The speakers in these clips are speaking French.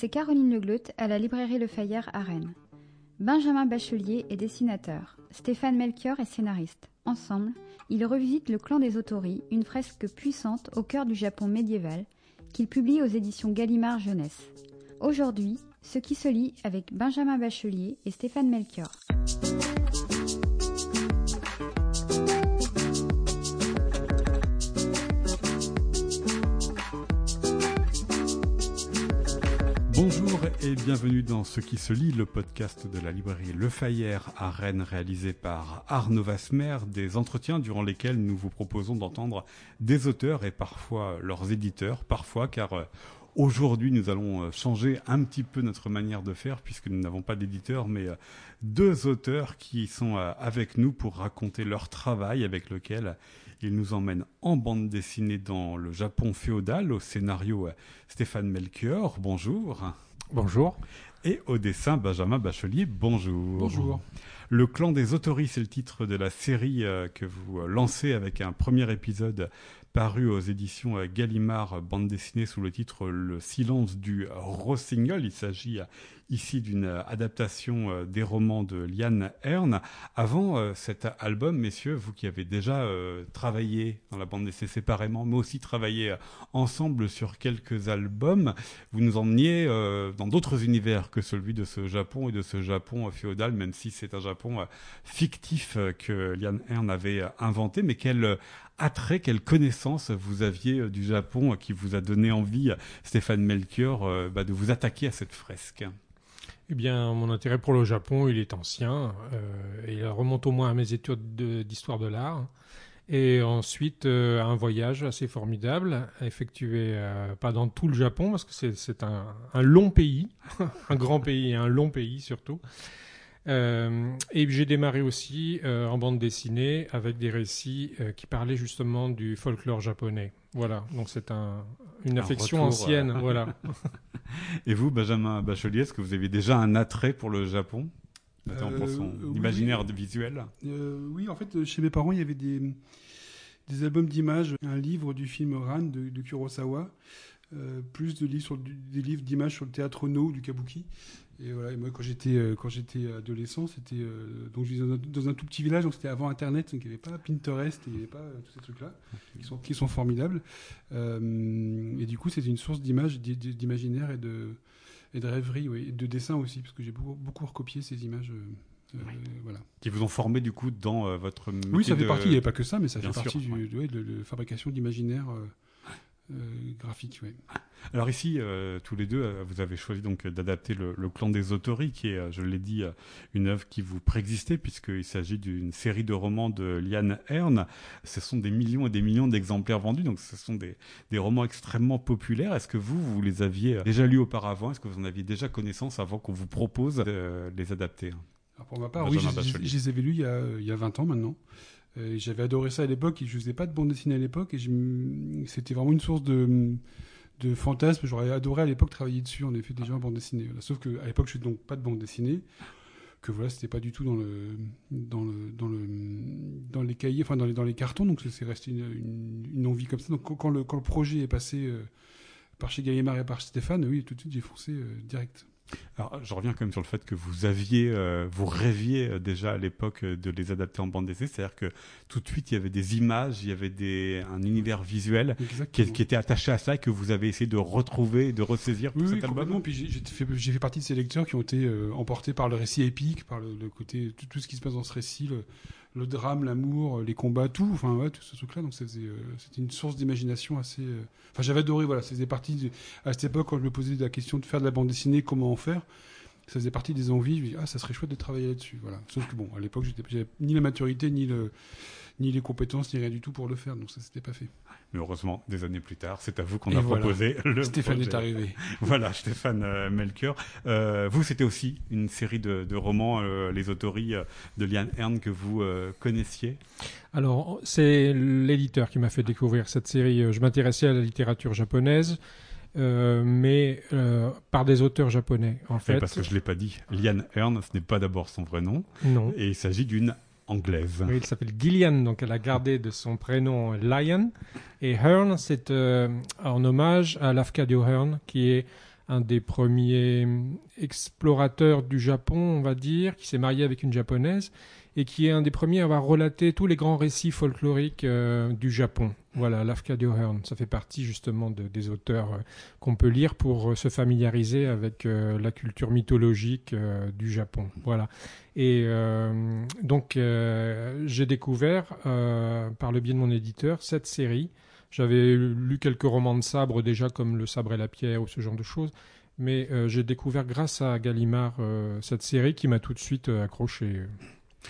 c'est Caroline Legleut à la librairie Le Fayère à Rennes. Benjamin Bachelier est dessinateur, Stéphane Melchior est scénariste. Ensemble, ils revisitent le clan des Otori, une fresque puissante au cœur du Japon médiéval, qu'ils publient aux éditions Gallimard Jeunesse. Aujourd'hui, ce qui se lit avec Benjamin Bachelier et Stéphane Melchior. Bonjour et bienvenue dans Ce qui se lit, le podcast de la librairie Le Fayère à Rennes réalisé par Arnaud Vasmer, des entretiens durant lesquels nous vous proposons d'entendre des auteurs et parfois leurs éditeurs, parfois car euh, Aujourd'hui, nous allons euh, changer un petit peu notre manière de faire puisque nous n'avons pas d'éditeurs, mais euh, deux auteurs qui sont avec nous pour raconter leur travail avec lequel ils nous emmènent en bande dessinée dans le Japon féodal au scénario Stéphane Melchior. Bonjour. Bonjour. Et au dessin Benjamin Bachelier. Bonjour. Bonjour. Le clan des autoris, c'est le titre de la série euh, que vous lancez avec un premier épisode paru aux éditions euh, Gallimard, bande dessinée sous le titre Le silence du rossignol. Il s'agit euh, ici d'une euh, adaptation des romans de Liane Hearn. Avant cet album, messieurs, vous qui avez déjà travaillé dans la bande dessinée séparément, mais aussi travaillé ensemble sur quelques albums, vous nous emmeniez dans d'autres univers que celui de ce Japon et de ce Japon féodal, même si c'est un Japon fictif que Liane Hearn avait inventé, mais quel attrait, quelle connaissance vous aviez euh, du Japon euh, qui vous a donné envie, Stéphane Melchior, euh, bah, de vous attaquer à cette fresque? Eh bien, mon intérêt pour le Japon, il est ancien. il remonte au moins à mes études d'histoire de, l'art. Et ensuite, un voyage assez formidable, effectué pas dans tout le Japon, parce que c'est un, un, long pays, un grand pays et un long pays surtout. Euh, et j'ai démarré aussi euh, en bande dessinée avec des récits euh, qui parlaient justement du folklore japonais. Voilà, donc c'est un, une affection ancienne. voilà. et vous, Benjamin Bachelier, est-ce que vous avez déjà un attrait pour le Japon? Pour son imaginaire visuel Oui, en fait, chez mes parents, il y avait des, des albums d'images, un livre du film Ran de, Kurosawa, plus de livres sur, des livres d'images sur le théâtre No du Kabuki. Et voilà, moi quand j'étais euh, quand j'étais adolescent, c'était euh, donc je vivais dans un, tout petit village, donc c'était avant Internet, donc il n'y avait pas Pinterest, il n'y avait pas euh, tous ces trucs-là qui sont qui sont formidables. et du coup, c'était une source d'images, d'imaginaire et de et de rêverie, oui, et de dessin aussi, parce que j'ai beaucoup, beaucoup recopié ces images. voilà. Qui vous ont formé du coup dans votre Oui, ça fait partie. Il n'y avait pas que ça, mais ça fait partie du, de, la fabrication d'imaginaire euh, graphique. Alors ici, euh, tous les deux, euh, vous avez choisi donc d'adapter le, clan des Autoris, qui est, je l'ai dit, une œuvre qui vous préexistait, puisqu'il s'agit d'une série de romans de Liane Hearn. Ce sont des millions et des millions d'exemplaires vendus, donc ce sont des, des romans extrêmement populaires. Est-ce que vous, vous les aviez déjà lus auparavant? Est-ce que vous en aviez déjà connaissance avant qu'on vous propose de les adapter? Pour ma part, oui, je, les avais lus il y, a, il y a 20 ans maintenant. Euh, j'avais adoré ça à l'époque. Je faisais pas de bande dessinée à l'époque et c'était vraiment une source de fantasme. J'aurais adoré à l'époque travailler dessus, en effet, déjà en bande dessinée. Sauf qu'à l'époque, je suis donc pas de bande dessinée. Que voilà, c'était pas du tout dans le, dans le, dans le, dans les cahiers, enfin dans les, dans les cartons. Donc c'est resté une, une, envie comme ça. Donc quand le, quand le projet est passé euh, par chez Gallimard et par Stéphane, oui, tout de suite j'ai foncé euh, direct. Alors, je reviens quand même sur le fait que vous aviez, euh, vous rêviez euh, déjà à l'époque euh, de les adapter en bande dessinée, c'est-à-dire que tout de suite il y avait des images, il y avait des, un univers visuel qui, était attaché à ça et que vous avez essayé de retrouver, de ressaisir pour cet album. Puis j'ai fait, fait, partie de ces lecteurs qui ont été emportés par le récit épique, par le, côté tout, tout, ce qui se passe dans ce récit. Le, le drame, l'amour, les combats, tout, enfin ouais, tout ce truc-là. Donc c'était une source d'imagination assez. Enfin, j'avais adoré. Voilà, c'était partie à cette époque quand je me posais la question de faire de la bande dessinée, comment en faire ça faisait partie des envies. Je me dis, ah, ça serait chouette de travailler là-dessus. Voilà. Sauf que bon, à l'époque, j'avais ni la maturité, ni, le, ni les compétences, ni rien du tout pour le faire. Donc ça, s'était pas fait. Mais heureusement, des années plus tard, c'est à vous qu'on a proposé le Stéphane est arrivé. voilà, Stéphane euh, Melchior. Euh, vous, c'était aussi une série de, romans, euh, Les Autories de Liane Hearn, que vous connaissiez Alors, c'est l'éditeur qui m'a fait découvrir cette série. Je m'intéressais à la littérature japonaise. Euh, mais euh, par des auteurs japonais, en fait. parce que je ne l'ai pas dit, Liane Hearn, ce n'est pas d'abord son vrai nom. Non. Et il s'agit d'une il s'appelle Gillian, donc elle a gardé de son prénom Lion. Et Hearn, c'est euh, en hommage à Lafcadio Hearn, qui est un des premiers explorateurs du Japon, on va dire, qui s'est marié avec une japonaise et qui est un des premiers à avoir relaté tous les grands récits folkloriques euh, du Japon. Voilà, Lafcadio ça fait partie justement des auteurs euh, qu'on peut lire pour euh, se familiariser avec la culture mythologique du Japon. Voilà. Et donc j'ai découvert par le biais de mon éditeur cette série. J'avais lu quelques romans de sabre déjà comme Le sabre et la pierre ou ce genre de choses, mais j'ai découvert grâce à Gallimard cette série qui m'a tout de suite accroché.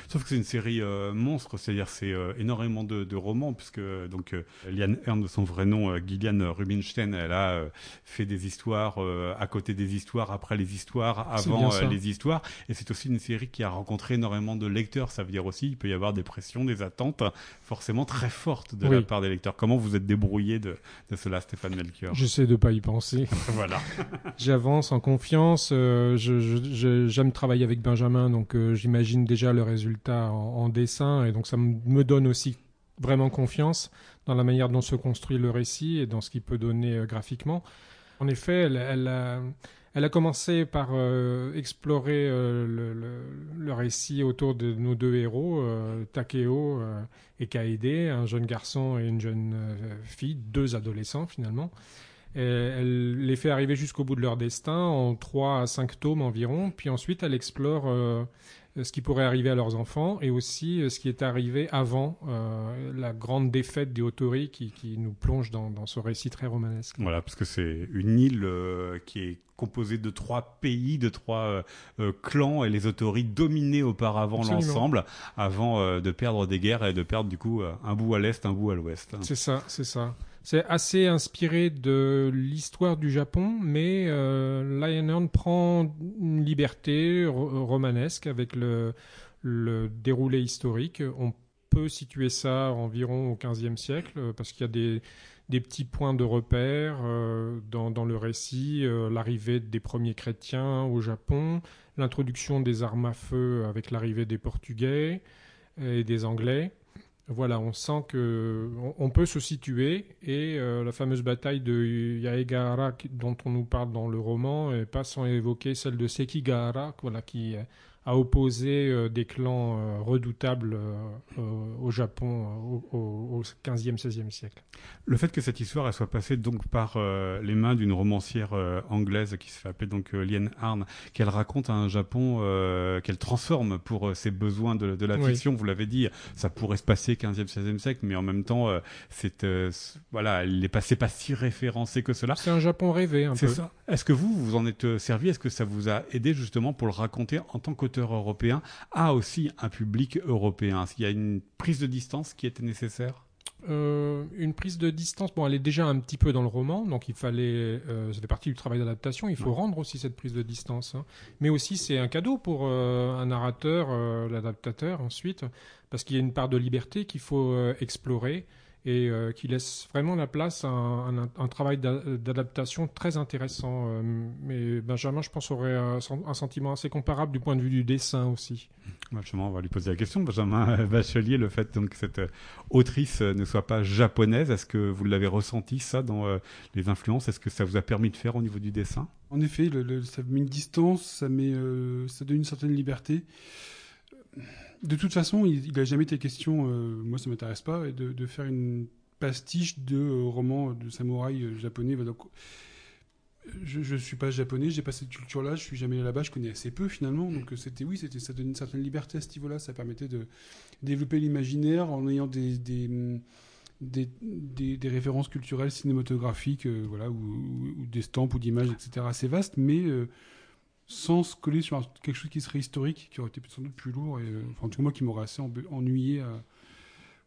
Sauf que c'est une série euh, monstre, c'est-à-dire c'est euh, énormément de, de, romans, puisque donc euh, Liane Ern de son vrai nom, Gillian Rubinstein, elle a fait des histoires à côté des histoires, après les histoires, avant les histoires, et c'est aussi une série qui a rencontré énormément de lecteurs. Ça veut dire aussi il peut y avoir des pressions, des attentes forcément très fortes de la part des lecteurs. Comment vous êtes débrouillé de, de cela, Stéphane Melchior? J'essaie de pas y penser. voilà. J'avance en confiance. j'aime je, je, travailler avec Benjamin, donc j'imagine déjà le résultat résultats en, dessin, et donc ça me donne aussi vraiment confiance dans la manière dont se construit le récit et dans ce qu'il peut donner euh, graphiquement. En effet, elle, a, commencé par euh, explorer euh, le, récit autour de nos deux héros, Takeo et Kaede, un jeune garçon et une jeune fille, deux adolescents finalement. Elle les fait arriver jusqu'au bout de leur destin en trois à cinq tomes environ, puis ensuite elle explore ce qui pourrait arriver à leurs enfants et aussi euh, ce qui est arrivé avant euh, la grande défaite des Autori qui, nous plonge dans, ce récit très romanesque. Voilà, parce que c'est une île qui est composée de trois pays, de trois clans et les Autori dominaient auparavant l'ensemble avant de perdre des guerres et de perdre du coup un bout à l'est, un bout à l'ouest. C'est ça, c'est ça. C'est assez inspiré de l'histoire du Japon, mais euh, Lionheart prend une liberté romanesque avec le, le déroulé historique. On peut situer ça environ au XVe siècle, euh, parce qu'il y a des, petits points de repère euh, dans, le récit, euh, l'arrivée des premiers chrétiens au Japon, l'introduction des armes à feu avec l'arrivée des Portugais et des Anglais. Voilà, on sent que on, peut se situer et la fameuse bataille de Yaegara dont on nous parle dans le roman et pas sans évoquer celle de Sekigahara, voilà, qui à opposer euh, des clans euh, redoutables euh, au Japon au, XVe, XVIe siècle. Le fait que cette histoire elle soit passée donc par les mains d'une romancière anglaise qui se fait appeler donc Lien Arn, qu'elle raconte un Japon qu'elle transforme pour ses besoins de, la fiction, vous l'avez dit, ça pourrait se passer 15e, 16e siècle, mais en même temps, c'est voilà, elle n'est passée pas si référencée que cela. C'est un Japon rêvé un peu. C'est ça. Est-ce que vous vous en êtes servi? Est-ce que ça vous a aidé justement pour le raconter en tant qu'auteur? Européen a aussi un public européen Est-ce qu'il y a une prise de distance qui était nécessaire? Euh, une prise de distance, bon, elle est déjà un petit peu dans le roman, donc il fallait, euh, ça fait partie du travail d'adaptation, il faut rendre aussi cette prise de distance. Hein. Mais aussi, c'est un cadeau pour euh, un narrateur, l'adaptateur ensuite, parce qu'il y a une part de liberté qu'il faut explorer et euh, qui laisse vraiment la place à un, travail d'adaptation très intéressant. Euh, mais Benjamin, je pense, aurait un, sentiment assez comparable du point de vue du dessin aussi. Justement, on va lui poser la question, Benjamin Bachelier, le fait donc, que cette autrice ne soit pas japonaise, est-ce que vous l'avez ressenti ça dans euh, les influences? Est-ce que ça vous a permis de faire au niveau du dessin? En effet, le, ça met une distance, ça, met, ça donne une certaine liberté de toute façon, il n'a jamais été question, euh, moi ça m'intéresse pas, de, faire une pastiche de euh, romans de samouraï euh, japonais. Je ne suis pas japonais, j'ai pas cette culture-là, je suis jamais allé là-bas, je connais assez peu finalement. Donc c'était oui, c'était ça donne une certaine liberté à ce niveau-là, ça permettait de développer l'imaginaire en ayant des références culturelles cinématographiques, voilà, ou, des stampes ou d'images, etc. assez vastes, mais sans se coller sur quelque chose qui serait historique, qui aurait été sans doute plus lourd, et, euh, enfin, en tout cas, moi qui m'aurait assez ennuyé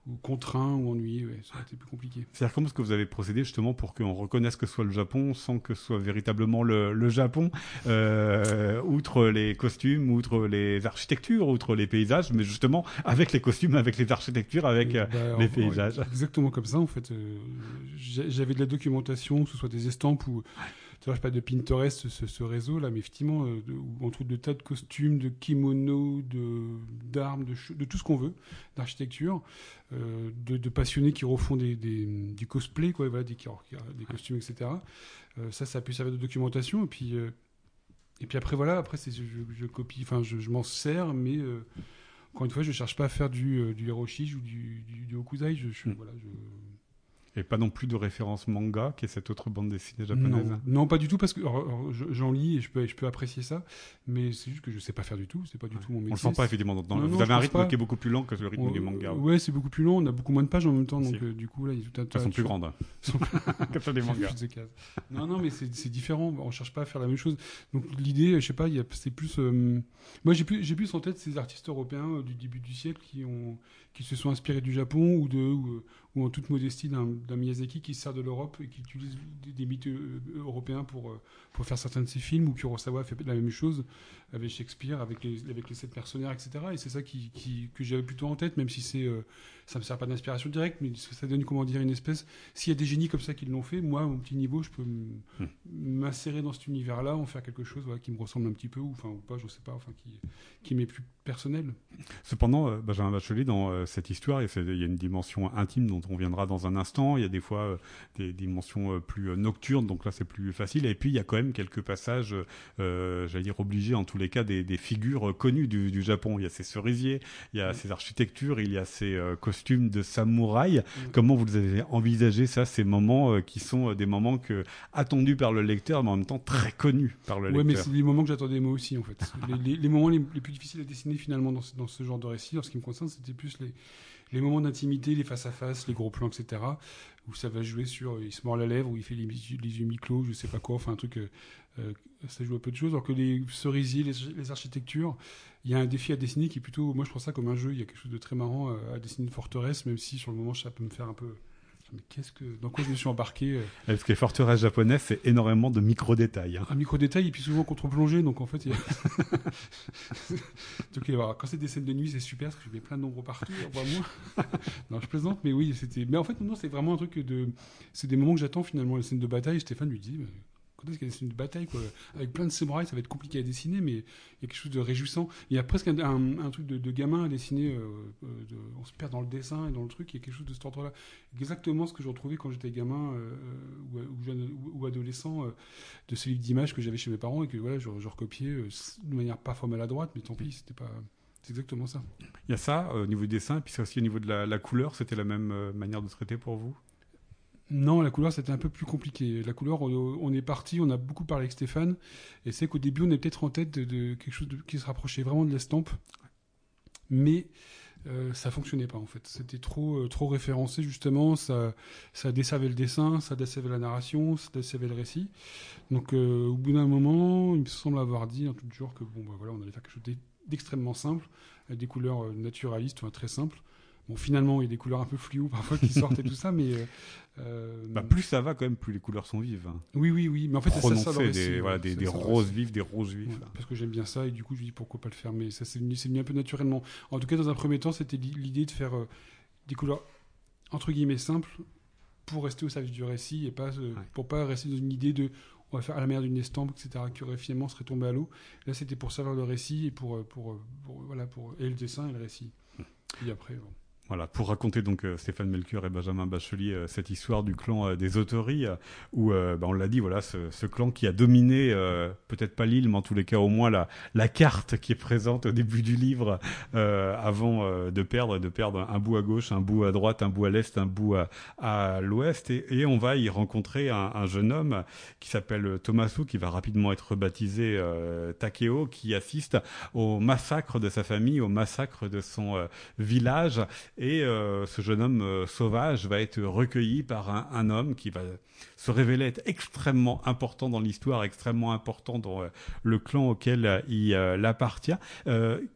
ou contraint ou ennuyé, ça aurait été plus compliqué. C'est-à-dire comment est-ce que vous avez procédé justement pour qu'on reconnaisse que ce soit le Japon sans que ce soit véritablement le, Japon, euh, outre les costumes, outre les architectures, outre les paysages, mais justement avec les costumes, avec les architectures, avec euh, bah, les paysages. exactement comme ça en fait. J'avais de la documentation, que ce soit des estampes ou l'heure je parlais de Pinterest, ce, ce réseau là, mais effectivement, euh, on trouve de tas de costumes, de kimonos, de d'armes, de, de tout ce qu'on veut, d'architecture, euh, de, de passionnés qui refont des, des- du cosplay, quoi, voilà, des, costumes, etc. Euh, ça, ça a pu servir de documentation. Et puis, et puis après, voilà, après, c'est, je, je copie, enfin, je, je m'en sers, mais encore une fois, je cherche pas à faire du, du Hiroshige ou du, du. Je, je- Mm. voilà, je, Et pas non plus de référence manga, qui est cette autre bande dessinée japonaise. non, non, pas du tout, parce que j'en lis et je peux, je peux apprécier ça, mais c'est juste que je sais pas faire du tout, c'est pas du tout mon métier. On le sent pas effectivement. Dans, dans- Non, vous non, avez un rythme pas. qui est beaucoup plus lent que le rythme On- du manga. Ouais, c'est beaucoup plus long, on a beaucoup moins de pages en même temps, donc euh, du coup, là, il y a tout un tas Elles sont plus grandes. Sont- Comme ça, des mangas. Non, non, mais c'est différent. On cherche pas à faire la même chose. Donc l'idée, je sais pas, c'est plus. euh, moi, j'ai plus, plus en tête ces artistes européens euh, du début du siècle qui ont, qui se sont inspirés du Japon ou de, ou, en toute modestie d'un Miyazaki qui se sert de l'Europe et qui utilise des, des mythes euh, européens pour euh, pour faire certains de ses films. Ou Kurosawa fait la même chose avec Shakespeare, avec les, avec les sept mercenaires, etc. Et c'est ça qui, qui- que j'avais plutôt en tête, même si c'est, euh, ça me sert pas d'inspiration directe, mais ça donne comment dire une espèce. S'il y a des génies comme ça qui l'ont fait, moi, à mon petit niveau, je peux Hmm. m'insérer dans cet univers-là, en faire quelque chose voilà, qui me ressemble un petit peu, ou enfin ou pas, je sais pas, enfin qui, qui m'est plus personnel. Cependant, euh, Benjamin Bachelet, dans euh, cette histoire, et il y a une dimension intime dont on viendra dans un instant. Il y a des fois euh, des dimensions plus nocturnes, donc là c'est plus facile. Et puis il y a quand même quelques passages, euh, j'allais dire obligés en tous les cas, des, des figures connues du, du Japon. Il y a ces cerisiers, il y a ces architectures, il y a ces euh, costumes de samouraï. Comment vous avez envisagé ça, ces moments euh, qui sont euh, des moments que attendus par le lecteur, mais en même temps très connus par le Ouais, mais lecteur c'est les moments que j'attendais moi aussi, en fait. les, les- les moments les, les plus difficiles à dessiner, finalement, dans ce, dans ce genre de récit, en ce qui me concerne, c'était plus les, les moments d'intimité, les face-à-face, les gros plans, etc., où ça va jouer sur, euh, il se mord la lèvre, où il fait les, yeux mi-clos, je sais pas quoi, enfin, un truc, euh, ça joue à peu de choses, alors que les cerisiers, les, les architectures, il y a un défi à dessiner qui est plutôt, moi je prends ça comme un jeu, il y a quelque chose de très marrant euh, à dessiner une forteresse, même si sur le moment ça peut me faire un peu... Mais qu'est-ce que, dans quoi je me suis embarqué euh, Parce que les forteresses japonaises, c'est énormément de micro-détails. hein. un micro détail et puis souvent contre-plongé donc en fait il y a... donc alors, quand c'est des scènes de nuit c'est super parce que je mets plein d'ombres partout moins non je plaisante mais oui c'était mais en fait non c'est vraiment un truc de c'est des moments que j'attends finalement les scènes de bataille Stéphane lui dit des scènes de bataille quoi avec plein de samouraïs ça va être compliqué à dessiner mais il y a quelque chose de réjouissant il y a presque un, truc de, gamin à dessiner euh, euh, on se perd dans le dessin et dans le truc il y a quelque chose de cet ordre là exactement ce que je retrouvais quand j'étais gamin euh, ou, adolescent de ce livre d'images que j'avais chez mes parents et que voilà, je, recopiais de manière parfois maladroite, mais tant pis, c'était pas. C'est exactement ça. Il y a ça au niveau du dessin, puis c'est aussi au niveau de la, la couleur, c'était la même manière de traiter pour vous? Non, la couleur, c'était un peu plus compliqué. La couleur, on, est parti, on a beaucoup parlé avec Stéphane, et c'est qu'au début, on est peut-être en tête de, quelque chose qui se rapprochait vraiment de l'estampe, mais euh, ça fonctionnait pas en fait. C'était trop, euh, trop référencé justement, ça, ça desservait le dessin, ça desservait la narration, ça desservait le récit. Donc euh, au bout d'un moment, il me semble avoir dit en tout genre que bon, bah, voilà, on allait faire quelque chose d'e- d'extrêmement simple, avec des couleurs euh, naturalistes, enfin, très simples. Bon, finalement, il y a des couleurs un peu fluo parfois qui sortent et tout ça, mais euh, euh, bah, Plus ça va quand même, plus les couleurs sont vives. hein. oui, oui, oui. Mais en fait, c'est ça, ça, récit, des, voilà, des, ça, roses vives, des roses vives. Ouais, parce que j'aime bien ça et du coup je me dis pourquoi pas le faire mais ça c'est venu, venu un peu naturellement en tout cas dans un premier temps c'était li- l'idée de faire euh, des couleurs entre guillemets simples pour rester au service du récit et pas euh, pour pas rester dans une idée de on va faire à la manière d'une estampe etc qui aurait finalement serait tombé à l'eau là c'était pour servir le récit et pour, pour, pour, voilà pour et le dessin et le récit et après bon. Voilà, pour raconter donc euh, Stéphane Melchior et Benjamin Bachelier euh, cette histoire du clan euh, des Autories, où bah, on l'a dit, voilà, ce, ce clan qui a dominé, peut-être pas l'île, mais en tous les cas au moins la, la carte qui est présente au début du livre, avant de perdre, de perdre un bout à gauche, un bout à droite, un bout à l'est, un bout à, à l'ouest, et, et on va y rencontrer un, un jeune homme qui s'appelle Thomasu, qui va rapidement être baptisé Takeo, qui assiste au massacre de sa famille, au massacre de son village. Euh, ce jeune homme euh, sauvage va être recueilli par un homme qui va se révéler être extrêmement important dans l'histoire, extrêmement important dans euh, le clan auquel euh, il euh, appartient.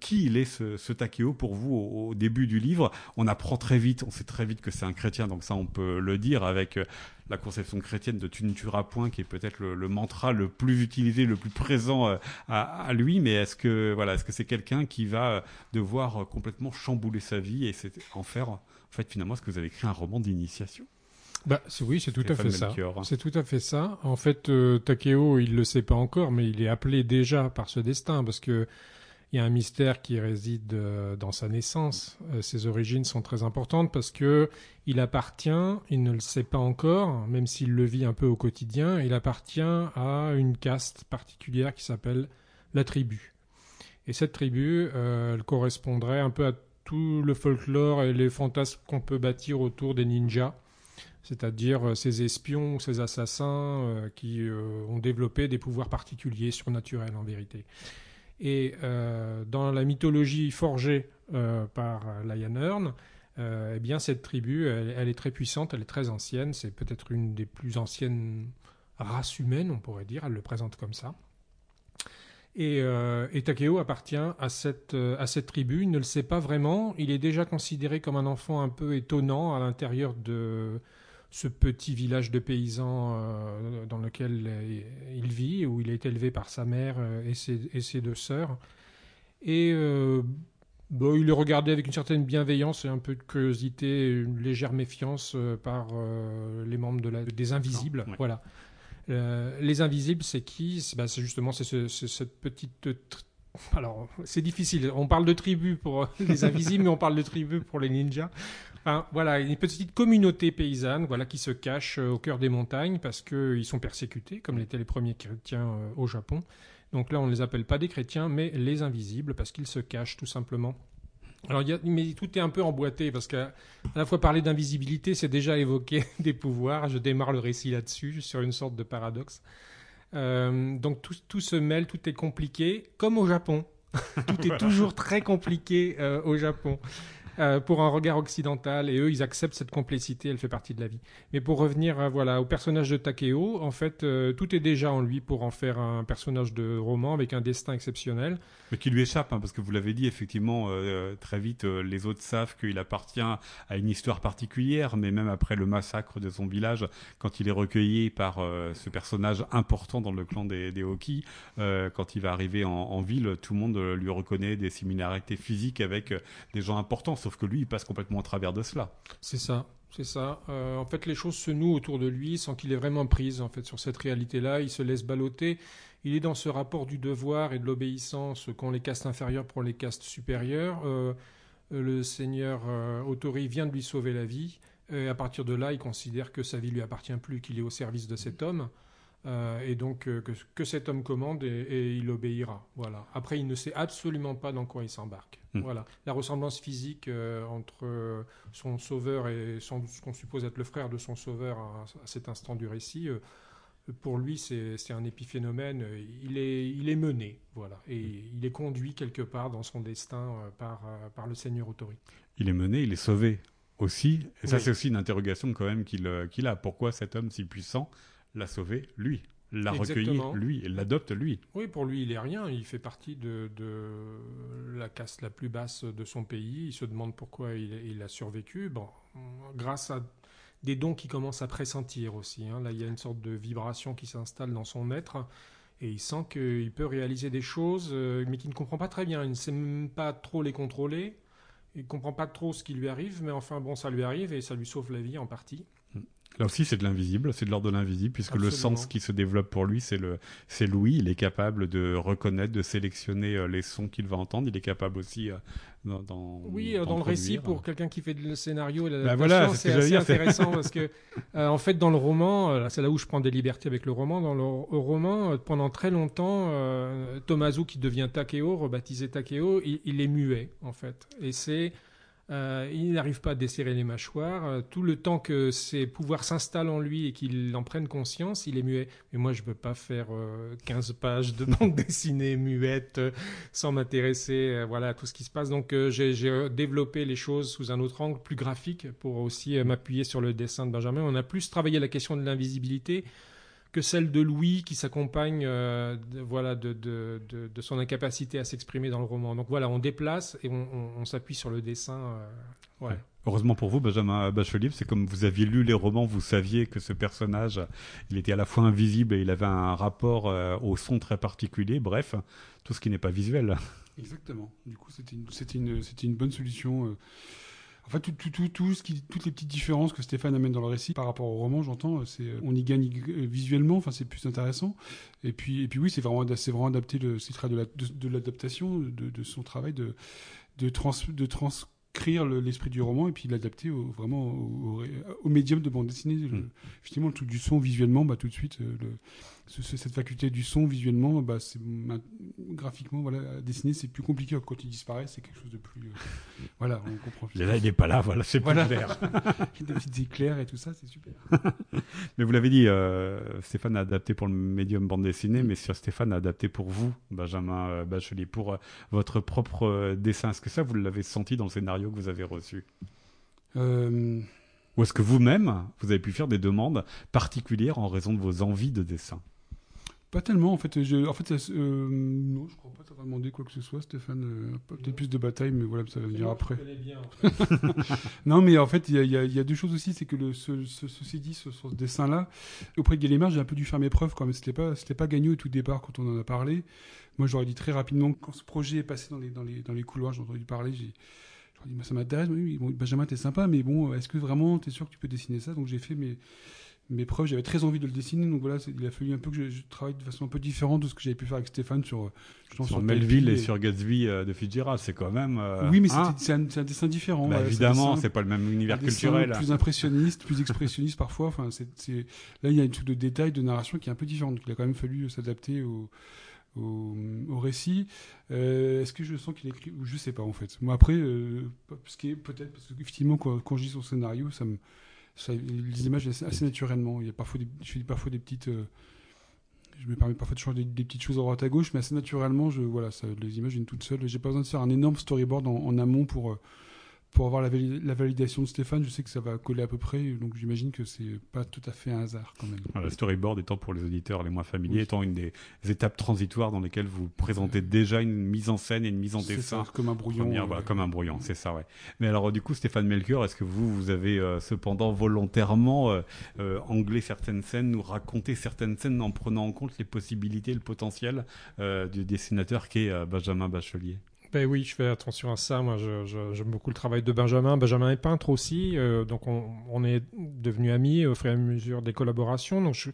Qui il est ce, ce Takeo pour vous au, au début du livre? On apprend très vite, on sait très vite que c'est un chrétien, donc ça on peut le dire avec la conception chrétienne de tu ne tueras point, qui est peut-être le, le mantra le plus utilisé, le plus présent à, à lui. Mais est-ce que voilà, est-ce que c'est quelqu'un qui va devoir complètement chambouler sa vie et en faire en fait finalement est-ce que vous avez écrit un roman d'initiation? Bah oui, c'est tout à fait ça. C'est tout à fait ça. En fait, euh, Takeo, il le sait pas encore, mais il est appelé déjà par ce destin parce que il y a un mystère qui réside euh, dans sa naissance. Euh, ses origines sont très importantes parce que il appartient, il ne le sait pas encore, même s'il le vit un peu au quotidien, il appartient à une caste particulière qui s'appelle la tribu. Et cette tribu, elle correspondrait un peu à tout le folklore et les fantasmes qu'on peut bâtir autour des ninjas, c'est-à-dire ces espions ces assassins qui ont développé des pouvoirs particuliers, surnaturels en vérité. Et euh, dans la mythologie forgée euh, par Lion euh, eh bien cette tribu, elle, est très puissante, elle est très ancienne. C'est peut-être une des plus anciennes races humaines, on pourrait dire. Elle le présente comme ça. Et, Takeo appartient à cette tribu. Il ne le sait pas vraiment. Il est déjà considéré comme un enfant un peu étonnant à l'intérieur de, ce petit village de paysans euh, dans lequel il vit, où il est élevé par sa mère euh, et, ses, deux sœurs. Et euh, il est regardé avec une certaine bienveillance et un peu de curiosité, une légère méfiance par les membres de la, des Invisibles. Voilà. les Invisibles, c'est qui? Bah, C'est justement c'est cette petite alors, c'est difficile. On parle de tribu pour les invisibles, mais on parle de tribu pour les ninjas voilà, une petite communauté paysanne voilà, qui se cache euh, au cœur des montagnes parce qu'ils sont persécutés, comme l'étaient les premiers chrétiens euh, au Japon. Donc là, on ne les appelle pas des chrétiens, mais les invisibles, parce qu'ils se cachent tout simplement. Alors, mais tout est un peu emboîté, parce qu'à la fois parler d'invisibilité, c'est déjà évoquer des pouvoirs. Je démarre le récit là-dessus, sur une sorte de paradoxe. Euh, donc tout, se mêle, tout est compliqué, comme au Japon. tout est toujours très compliqué au Japon. Euh, pour un regard occidental, et eux, ils acceptent cette complexité, elle fait partie de la vie. Mais pour revenir euh, voilà, au personnage de Takeo, en fait, euh, tout est déjà en lui pour en faire un personnage de roman avec un destin exceptionnel. Mais qui lui échappe, hein, parce que vous l'avez dit, effectivement, très vite, les autres savent qu'il appartient à une histoire particulière, mais même après le massacre de son village, quand il est recueilli par ce personnage important dans le clan des, des Hoki, quand il va arriver en, en, ville, tout le monde lui reconnaît des similarités physiques avec des gens importants sauf que lui, il passe complètement au travers de cela. C'est ça. C'est ça. Euh, en fait, les choses se nouent autour de lui sans qu'il ait vraiment prise en fait sur cette réalité-là. Il se laisse balloter. Il est dans ce rapport du devoir et de l'obéissance qu'ont les castes inférieures pour les castes supérieures. Euh, le seigneur euh, Autori vient de lui sauver la vie. Et à partir de là, il considère que sa vie lui appartient plus, qu'il est au service de cet homme. Euh, et donc euh, que, cet homme commande et, il obéira. Voilà. Après, il ne sait absolument pas dans quoi il s'embarque. Hmm. Voilà. La ressemblance physique euh, entre son sauveur et son, ce qu'on suppose être le frère de son sauveur à, cet instant du récit, pour lui, c'est un épiphénomène. Il est, il est mené, voilà, et il est conduit quelque part dans son destin par, par le Seigneur Autori. Il est mené, il est sauvé aussi. Et ça, c'est aussi une interrogation quand même qu'il a. Pourquoi cet homme si puissant l'a sauvé, lui. L'a recueilli, lui. L'adopte, lui. Oui, pour lui, il est rien. Il fait partie de, la caste la plus basse de son pays. Il se demande pourquoi il, a survécu. Bon, grâce à des dons qui commencent à pressentir aussi. Hein. Là, il y a une sorte de vibration qui s'installe dans son être. Et il sent qu'il peut réaliser des choses, euh, mais qu'il ne comprend pas très bien. Il ne sait même pas trop les contrôler. Il ne comprend pas trop ce qui lui arrive, mais enfin, bon, ça lui arrive et ça lui sauve la vie en partie. Là aussi, c'est de l'invisible, c'est de l'ordre de l'invisible, puisque le sens qui se développe pour lui, c'est le, c'est Louis. Il est capable de reconnaître, de sélectionner euh, les sons qu'il va entendre. Il est capable aussi euh, dans, oui, euh, dans le récit pour quelqu'un qui fait le scénario la bah voilà, c'est assez intéressant parce que en fait, dans le roman, c'est là où je prends des libertés avec le roman. Dans le roman, pendant très longtemps, Tomazu qui devient Takeo, rebaptisé Takeo, il, il est muet en fait, et c'est euh, il n'arrive pas à desserrer les mâchoires. Euh, tout le temps que ses pouvoirs s'installent en lui et qu'il en prenne conscience, il est muet. Mais moi, je ne peux pas faire 15 euh, pages de bande dessinée muette sans m'intéresser voilà, à tout ce qui se passe. Donc, j'ai développé les choses sous un autre angle, plus graphique, pour aussi m'appuyer sur le dessin de Benjamin. On a plus travaillé la question de l'invisibilité que celle de Louis qui s'accompagne euh, de, voilà, de, de, de, son incapacité à s'exprimer dans le roman. Donc voilà, on déplace et on, on, s'appuie sur le dessin. Euh, Heureusement pour vous, Benjamin Bachelier, c'est comme vous aviez lu les romans, vous saviez que ce personnage, il était à la fois invisible et il avait un rapport euh, au son très particulier. Bref, tout ce qui n'est pas visuel. Exactement. Du coup, c'était une, une, une bonne solution En fait, tout, tout, tout, tout ce qui, toutes les petites différences que Stéphane amène dans le récit par rapport au roman, j'entends, c'est on y gagne visuellement, enfin c'est plus intéressant. Et puis, et puis oui, c'est vraiment, c'est vraiment adapté le, c'est de, la, de, l'adaptation de, de, son travail de de trans, de transcrire l'esprit du roman et puis l'adapter vraiment au, au, médium de bande dessinée. Mm. Effectivement, le truc du son visuellement, bah tout de suite, euh, le, cette faculté du son visuellement, bah, c'est graphiquement, voilà, dessiner, c'est plus compliqué. Quand il disparaît, c'est quelque chose de plus, euh, voilà, on comprend. Là, il n'est pas là, voilà, c'est plus clair. des petits éclairs et tout ça, c'est super. mais vous l'avez dit, euh, Stéphane a adapté pour le médium bande dessinée, mais sur Stéphane a adapté pour vous, Benjamin euh, Bachelier, pour votre propre dessin. Est-ce que ça, vous l'avez senti dans le scénario que vous avez reçu? Ou est-ce que vous-même, vous avez pu faire des demandes particulières en raison de vos envies de dessin? Pas tellement, en fait. Je, en fait, euh, non, je crois pas t'avoir demandé quoi que ce soit, Stéphane. Euh, peut-être plus de bataille, mais voilà, ça va venir après. Bien, non, mais en fait, il y, y a, deux choses aussi. C'est que le, ce, ce, ceci dit, sur ce, dessin-là, auprès de Gallimard, j'ai un peu dû faire mes preuves quand même. C'était pas, pas gagné au tout départ quand on en a parlé. Moi, j'aurais dit très rapidement, quand ce projet est passé dans les, dans les, dans les couloirs, j'ai entendu parler, j'ai. dit, ça m'intéresse, oui, bon, Benjamin, t'es sympa, mais bon, est-ce que vraiment t'es sûr que tu peux dessiner ça? Donc j'ai fait mes, mes preuves, j'avais très envie de le dessiner, donc voilà, il a fallu un peu que je, travaille de façon un peu différente de ce que j'avais pu faire avec Stéphane sur sur, Melville et, sur Gatsby euh, de Fitzgerald, c'est quand même. Euh, oui, mais hein c'est un, un, dessin différent. Bah, évidemment, c'est pas le même univers culturel. Plus impressionniste, plus expressionniste parfois. Enfin, c'est là il y a une truc de détail, de narration qui est un peu différent. Donc il a quand même fallu s'adapter au, au, récit. Euh, est-ce que je sens qu'il écrit Je sais pas en fait. Moi après, ce qui est peut-être parce qu'effectivement quand, quand je lis son scénario, ça me les images assez, naturellement. Il y a parfois des, je fais parfois des petites. Euh, je me permets parfois de changer des, petites choses à droite à gauche, mais assez naturellement, je, voilà, ça, les images viennent toutes seules. J'ai pas besoin de faire un énorme storyboard en, amont pour, euh, pour avoir la, la, validation de Stéphane, je sais que ça va coller à peu près, donc j'imagine que c'est pas tout à fait un hasard quand même. le storyboard étant pour les auditeurs les moins familiers, étant une des étapes transitoires dans lesquelles vous présentez déjà une mise en scène et une mise en dessin. Ça, comme un brouillon. Comme un brouillon, c'est ça, ouais. Mais alors du coup, Stéphane Melchior, est-ce que vous, vous avez euh, cependant volontairement euh, euh, anglais certaines scènes, nous raconter certaines scènes en prenant en compte les possibilités, le potentiel du dessinateur qui est Benjamin Bachelier? Ben oui, je fais attention à ça. Moi, j'aime beaucoup le travail de Benjamin. Benjamin est peintre aussi, euh, donc on, est devenus amis au fur et à mesure des collaborations. Donc je,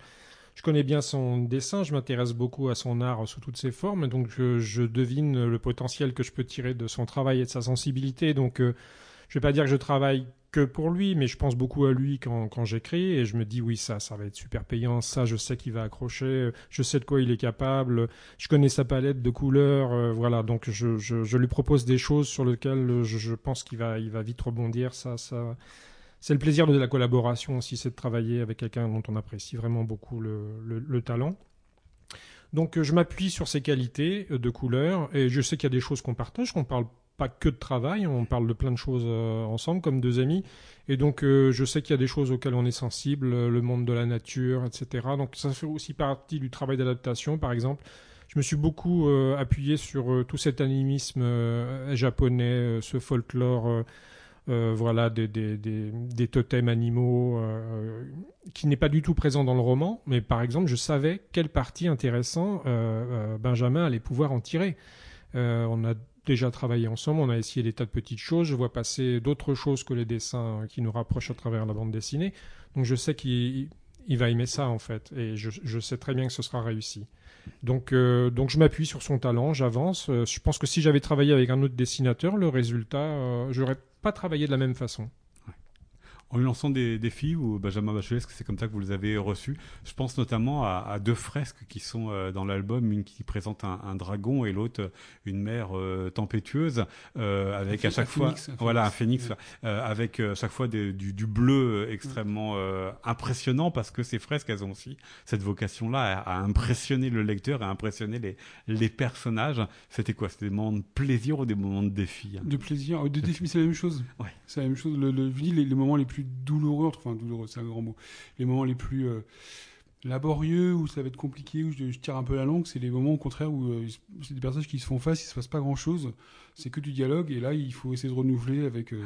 connais bien son dessin, je m'intéresse beaucoup à son art sous toutes ses formes, donc je, devine le potentiel que je peux tirer de son travail et de sa sensibilité. Donc euh, je vais pas dire que je travaille que pour lui, mais je pense beaucoup à lui quand, j'écris et je me dis oui ça ça va être super payant, ça je sais qu'il va accrocher, je sais de quoi il est capable, je connais sa palette de couleurs, euh, voilà donc je, lui propose des choses sur lesquelles je, pense qu'il va il va vite rebondir, ça ça c'est le plaisir de la collaboration aussi, c'est de travailler avec quelqu'un dont on apprécie vraiment beaucoup le, le, le talent. Donc je m'appuie sur ses qualités de couleurs et je sais qu'il y a des choses qu'on partage, qu'on parle pas que de travail, on parle de plein de choses euh, ensemble comme deux amis. Et donc euh, je sais qu'il y a des choses auxquelles on est sensible, le monde de la nature, etc. Donc ça fait aussi partie du travail d'adaptation, par exemple. Je me suis beaucoup euh, appuyé sur tout cet animisme japonais, ce folklore, voilà, des, des, des, totems animaux, qui n'est pas du tout présent dans le roman. Mais par exemple, je savais quelle partie intéressante Benjamin allait pouvoir en tirer. on a déjà travaillé ensemble, on a essayé des tas de petites choses, je vois passer d'autres choses que les dessins qui nous rapprochent à travers la bande dessinée, donc je sais qu'il va aimer ça en fait, et je, sais très bien que ce sera réussi. Donc, euh, je m'appuie sur son talent, j'avance. Euh, je pense que si j'avais travaillé avec un autre dessinateur, le résultat, euh, j'aurais pas travaillé de la même façon en lui lançant des défis ou Benjamin Bachelet, est-ce que c'est comme ça que vous les avez reçus Je pense notamment à, deux fresques qui sont euh, dans l'album, une qui présente un, dragon et l'autre euh, une mer euh, tempétueuse, avec à chaque fois, voilà, un phénix, avec à chaque fois du, bleu extrêmement impressionnant parce que ces fresques, elles ont aussi cette vocation-là à, impressionner le lecteur, à impressionner les, les personnages. C'était quoi? C'était des moments de plaisir ou des moments de défi? De plaisir, de défi, c'est la même chose. Ouais. C'est la même chose. Le, le, les, les moments les plus douloureux, enfin douloureux, c'est un grand mot, les moments les plus euh, laborieux, où ça va être compliqué, où je, tire un peu la langue, c'est les moments au contraire où euh, c'est des personnages qui se font face, il se passe pas grand chose, c'est que du dialogue, et là il faut essayer de renouveler avec euh,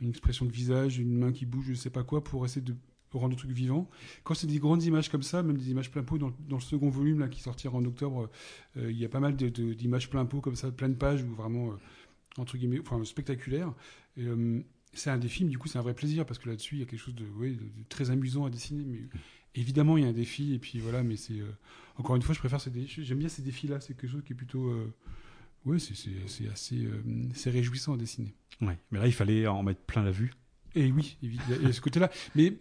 une expression de visage, une main qui bouge, je sais pas quoi, pour essayer de rendre le truc vivant. Quand c'est des grandes images comme ça, même des images plein pot, dans, le second volume là, qui sortira en octobre, il y a pas mal d'images plein pot comme ça, plein de pages, où vraiment, entre guillemets, enfin spectaculaires. C'est un des films, du coup, c'est un vrai plaisir parce que là-dessus, il y a quelque chose de, ouais, de, de très amusant à dessiner. Mais évidemment, il y a un défi, et puis voilà, mais c'est. euh, encore une fois, je préfère ces dé- J'aime bien ces défis-là, c'est quelque chose qui est plutôt. Euh, ouais, c'est- assez. euh, c'est réjouissant à dessiner. Ouais. Mais là, il fallait en mettre plein la vue. Et oui, évi- il y a- il y a ce côté-là. Mais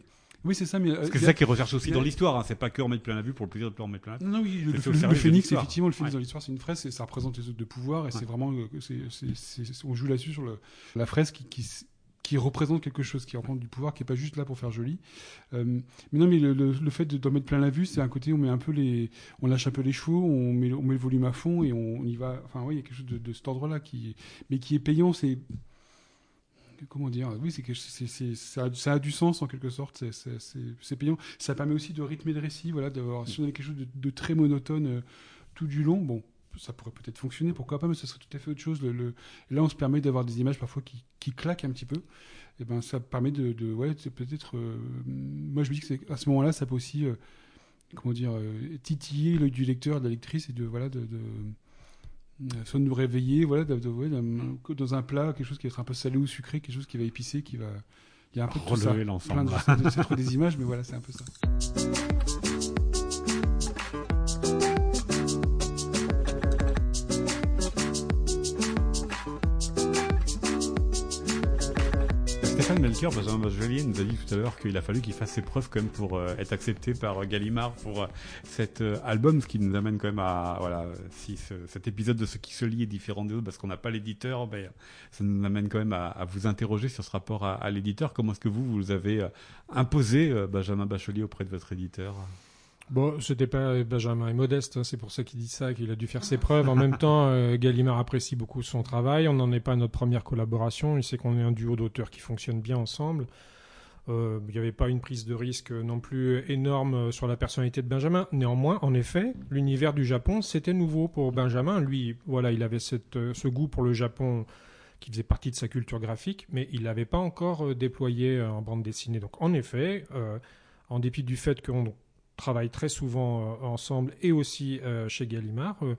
oui, c'est ça, mais. euh, Parce que c'est ça qui est recherché aussi dans l'histoire. Hein. C'est pas que en mettre plein la vue pour le plaisir de en mettre plein la vue. Non, non, oui, le, le- phénix, effectivement, le phénix Ouais. dans l'histoire, c'est une fresque, et ça représente les autres de pouvoir, et c'est vraiment, c'est, c'est- c'est- on joue là-dessus sur le, la fresque qui, qui représente quelque chose, qui représente du pouvoir, qui est pas juste là pour faire joli. Euh, mais non, mais le, fait de- d'en mettre plein la vue, c'est un côté, on met un peu les, on lâche un peu les chevaux, on met, le volume à fond et on y va. Enfin, oui, il y a quelque chose de, cet ordre-là qui, mais qui est payant, c'est comment dire Oui, c'est ça, a, ça a du sens en quelque sorte. C'est, payant. Ça permet aussi de rythmer le récit. Voilà, d'avoir si on avait quelque chose de, de très monotone euh, tout du long. Bon, ça pourrait peut-être fonctionner, pourquoi pas, mais ce serait tout à fait autre chose. Le, le- Là, on se permet d'avoir des images parfois qui, qui claquent un petit peu. Et ben, ça permet de, de ouais, peut-être. euh, moi, je me dis que à ce moment-là, ça peut aussi, euh, comment dire, euh, titiller l'œil du lecteur, de la lectrice, et de voilà, de, de soit de nous réveiller, voilà, de, de- ouais, dans un plat, quelque chose qui va être un peu salé ou sucré, quelque chose qui va épicer, qui va. Il y a un peu de tout ça. Plein de, trop des images, mais voilà, c'est un peu ça. Stéphane Melker, Benjamin Bachelier, nous a dit tout à l'heure qu'il a fallu qu'il fasse ses preuves quand même pour euh, être accepté par euh, Gallimard pour euh, cet album, ce qui nous amène quand même à voilà, si ce- cet épisode de ce qui se lie est différent des autres parce qu'on n'a pas l'éditeur, ben, ça nous amène quand même à, vous interroger sur ce rapport à, l'éditeur. Comment est-ce que vous vous avez imposé Benjamin Bachelier auprès de votre éditeur? Bon, c'était pas Benjamin est modeste, hein, c'est pour ça qu'il dit ça, qu'il a dû faire ses preuves. En même temps, euh, Gallimard apprécie beaucoup son travail. On n'en est pas à notre première collaboration. Il sait qu'on est un duo d'auteurs qui fonctionne bien ensemble. Euh, Il n'y avait pas une prise de risque non plus énorme sur la personnalité de Benjamin. Néanmoins, en effet, l'univers du Japon, c'était nouveau pour Benjamin. Lui, voilà, il avait euh, ce goût pour le Japon qui faisait partie de sa culture graphique, mais il l'avait pas encore déployé en bande dessinée. Donc, en effet, en dépit du fait qu'on travaille très souvent euh, ensemble et aussi euh, chez Gallimard, euh,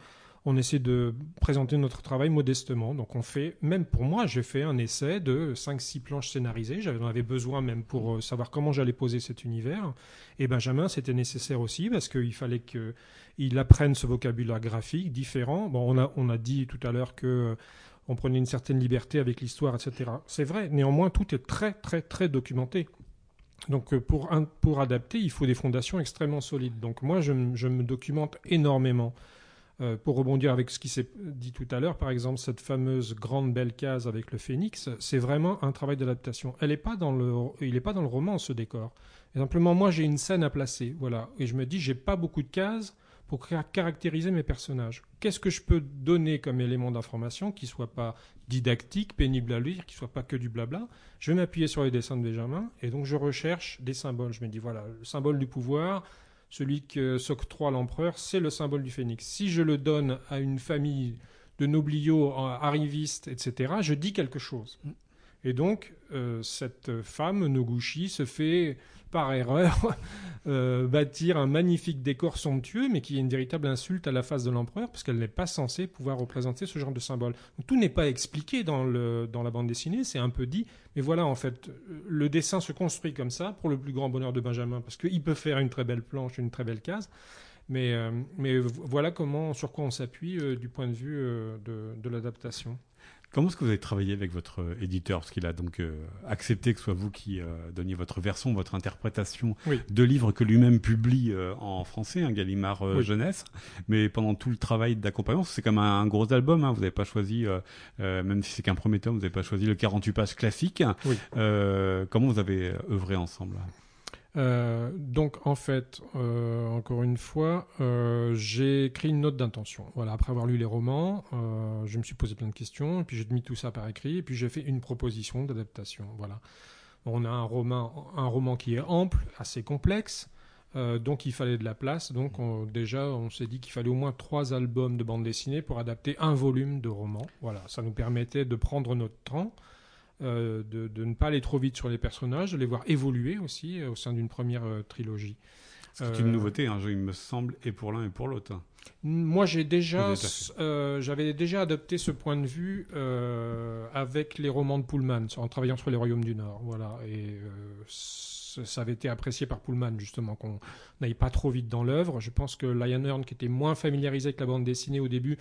on essaie de présenter notre travail modestement. Donc on fait, même pour moi, j'ai fait un essai de 5-6 planches scénarisées. J'en avais besoin même pour savoir comment j'allais poser cet univers. Et Benjamin, c'était nécessaire aussi parce qu'il fallait qu'il apprenne ce vocabulaire graphique différent. Bon, on a, on a dit tout à l'heure que on prenait une certaine liberté avec l'histoire, etc. C'est vrai. Néanmoins, tout est très, très, très documenté. Donc euh, pour, un- pour adapter, il faut des fondations extrêmement solides. Donc moi, je, me documente énormément. Euh, pour rebondir avec ce qui s'est dit tout à l'heure, par exemple, cette fameuse grande belle case avec le phénix, c'est vraiment un travail d'adaptation. Pas il n'est pas dans le roman ce décor. Simplement, moi, j'ai une scène à placer, voilà, et je me dis, j'ai pas beaucoup de cases pour car- caractériser mes personnages. Qu'est-ce que je peux donner comme élément d'information qui soit pas didactique, pénible à lire, qui soit pas que du blabla? Je vais m'appuyer sur les dessins de Benjamin, et donc je recherche des symboles. Je me dis, voilà, le symbole du pouvoir, celui que s'octroie l'empereur, c'est le symbole du phénix. Si je le donne à une famille de nobliaux, euh, arrivistes, etc., je dis quelque chose. Et donc, euh, cette femme, Noguchi, se fait, par erreur, euh, bâtir un magnifique décor somptueux, mais qui est une véritable insulte à la face de l'empereur, parce qu'elle n'est pas censée pouvoir représenter ce genre de symbole. Tout n'est pas expliqué dans, la bande dessinée, c'est un peu dit, mais voilà, en fait, le dessin se construit comme ça, pour le plus grand bonheur de Benjamin, parce qu'il peut faire une très belle planche, une très belle case, mais, euh, voilà comment, sur quoi on s'appuie euh, du point de vue euh, de l'adaptation. Comment est-ce que vous avez travaillé avec votre euh, éditeur? Parce qu'il a donc euh, accepté que ce soit vous qui euh, donniez votre version, votre interprétation Oui. de livres que lui-même publie euh, en français, un Gallimard euh, Oui. jeunesse. Mais pendant tout le travail d'accompagnement, c'est comme un, un gros album. Hein, vous n'avez pas choisi, même si c'est qu'un premier tome, vous n'avez pas choisi le 48 pages classique. Oui. Comment vous avez œuvré ensemble? Euh, donc en fait, euh, encore une fois, euh, j'ai écrit une note d'intention. Voilà, après avoir lu les romans, je me suis posé plein de questions, et puis j'ai mis tout ça par écrit, et puis j'ai fait une proposition d'adaptation. Voilà. On a un roman, un roman qui est ample, assez complexe, donc il fallait de la place. Donc on- déjà, on s'est dit qu'il fallait au moins trois albums de bande dessinée pour adapter un volume de roman. Voilà, ça nous permettait de prendre notre temps. Euh, de, de ne pas aller trop vite sur les personnages, de les voir évoluer aussi euh, au sein d'une première euh, trilogie. C'est une nouveauté, un jeu, il me semble, et pour l'un et pour l'autre. Moi, j'ai déjà, j'avais déjà adopté ce point de vue avec les romans de Pullman, en travaillant sur les Royaumes du Nord. Voilà, et ça avait été apprécié par Pullman, justement, qu'on n'aille pas trop vite dans l'œuvre. Je pense que Lion Hearn, qui était moins familiarisé avec la bande dessinée au début,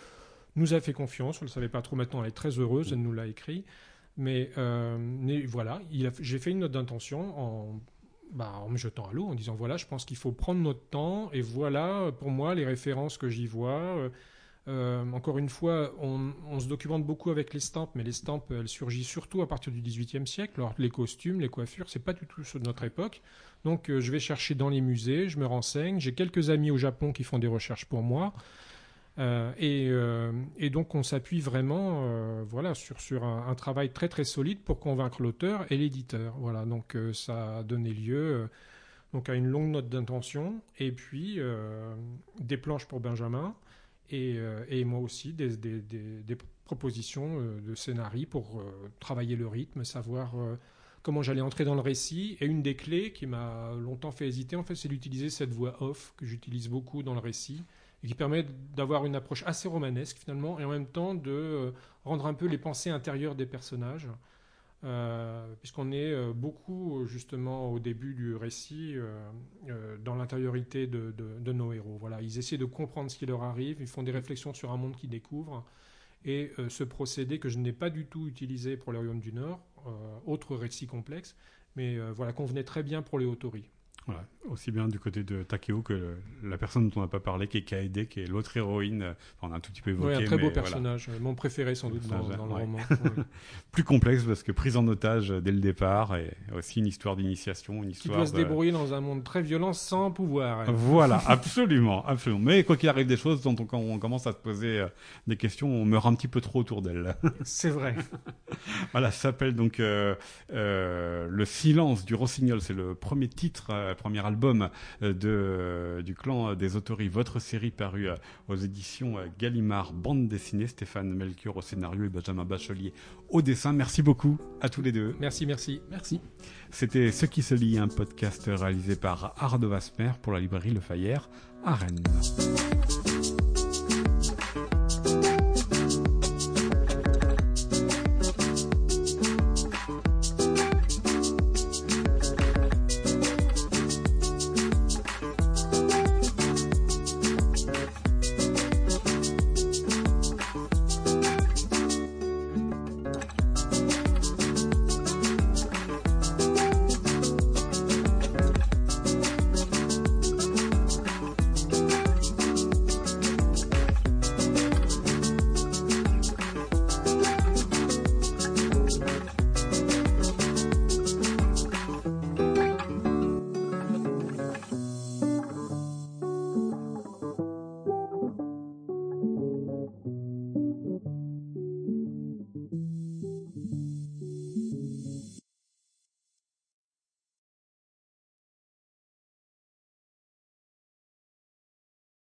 nous a fait confiance. On ne le savait pas trop maintenant, elle est très heureuse, elle nous l'a écrit. Mais, euh, voilà, j'ai fait une note d'intention en, bah, en me jetant à l'eau, en disant voilà, je pense qu'il faut prendre notre temps, et voilà, pour moi, les références que j'y vois. Euh, euh, encore une fois, on, se documente beaucoup avec les stampes, mais les stampes, elles surgissent surtout à partir du XVIIIe siècle. Alors, les costumes, les coiffures, c'est pas du tout de notre époque. Donc, je vais chercher dans les musées, je me renseigne. J'ai quelques amis au Japon qui font des recherches pour moi. Euh, et, donc, on s'appuie vraiment, voilà, sur, un, travail très très solide pour convaincre l'auteur et l'éditeur. Voilà, donc ça a donné lieu donc à une longue note d'intention et puis des planches pour Benjamin euh, et, moi aussi des, propositions euh, de scénarii pour euh, travailler le rythme, savoir comment j'allais entrer dans le récit. Et une des clés qui m'a longtemps fait hésiter, en fait, c'est d'utiliser cette voix off que j'utilise beaucoup dans le récit et qui permet d'avoir une approche assez romanesque finalement et en même temps de rendre un peu les pensées intérieures des personnages. Euh, puisqu'on est euh, beaucoup justement au début du récit euh, dans l'intériorité de, nos héros. Voilà, ils essaient de comprendre ce qui leur arrive, ils font des réflexions sur un monde qu'ils découvrent, et ce procédé que je n'ai pas du tout utilisé pour les Royaumes du Nord, autre récit complexe, mais voilà, convenait très bien pour les Autori. Voilà, aussi bien du côté de Takeo que la personne dont on n'a pas parlé, qui est Kaede, qui est l'autre héroïne. on a un tout petit peu évoqué. Oui, un très beau personnage, mon préféré sans doute dans, le roman. Plus complexe parce que prise en otage dès le départ et aussi une histoire d'initiation, une histoire. Qui doit se débrouiller dans un monde très violent sans pouvoir. Voilà, absolument, absolument. Mais quoi qu'il arrive des choses dont on commence à se poser euh, des questions, on meurt un petit peu trop autour d'elle. C'est vrai. voilà, ça s'appelle donc euh, euh, Le silence du rossignol. C'est le premier titre premier album euh, de, euh, du clan des Autoris, votre série parue euh, aux éditions Gallimard, bande dessinée, Stéphane Melchior au scénario et Benjamin Bachelier au dessin. Merci beaucoup à tous les deux. Merci, merci, merci. C'était Ce qui se lit, un podcast réalisé par Arnaud Vasmer pour la librairie Le Fayère à Rennes.